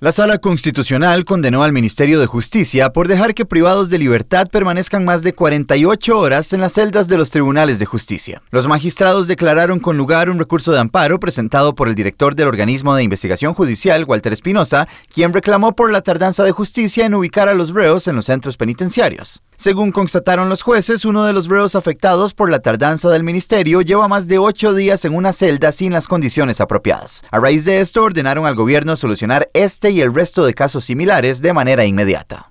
La Sala Constitucional condenó al Ministerio de Justicia por dejar que privados de libertad permanezcan más de 48 horas en las celdas de los tribunales de justicia. Los magistrados declararon con lugar un recurso de amparo presentado por el director del organismo de investigación judicial, Walter Espinosa, quien reclamó por la tardanza de justicia en ubicar a los reos en los centros penitenciarios. Según constataron los jueces, uno de los reos afectados por la tardanza del ministerio lleva más de ocho días en una celda sin las condiciones apropiadas. A raíz de esto, ordenaron al gobierno solucionar este y el resto de casos similares de manera inmediata.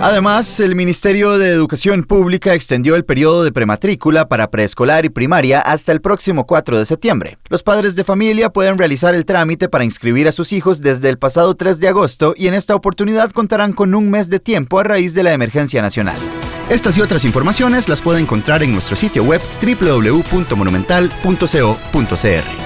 Además, el Ministerio de Educación Pública extendió el periodo de prematrícula para preescolar y primaria hasta el próximo 4 de septiembre. Los padres de familia pueden realizar el trámite para inscribir a sus hijos desde el pasado 3 de agosto y en esta oportunidad contarán con un mes de tiempo a raíz de la emergencia nacional. Estas y otras informaciones las puede encontrar en nuestro sitio web www.monumental.co.cr.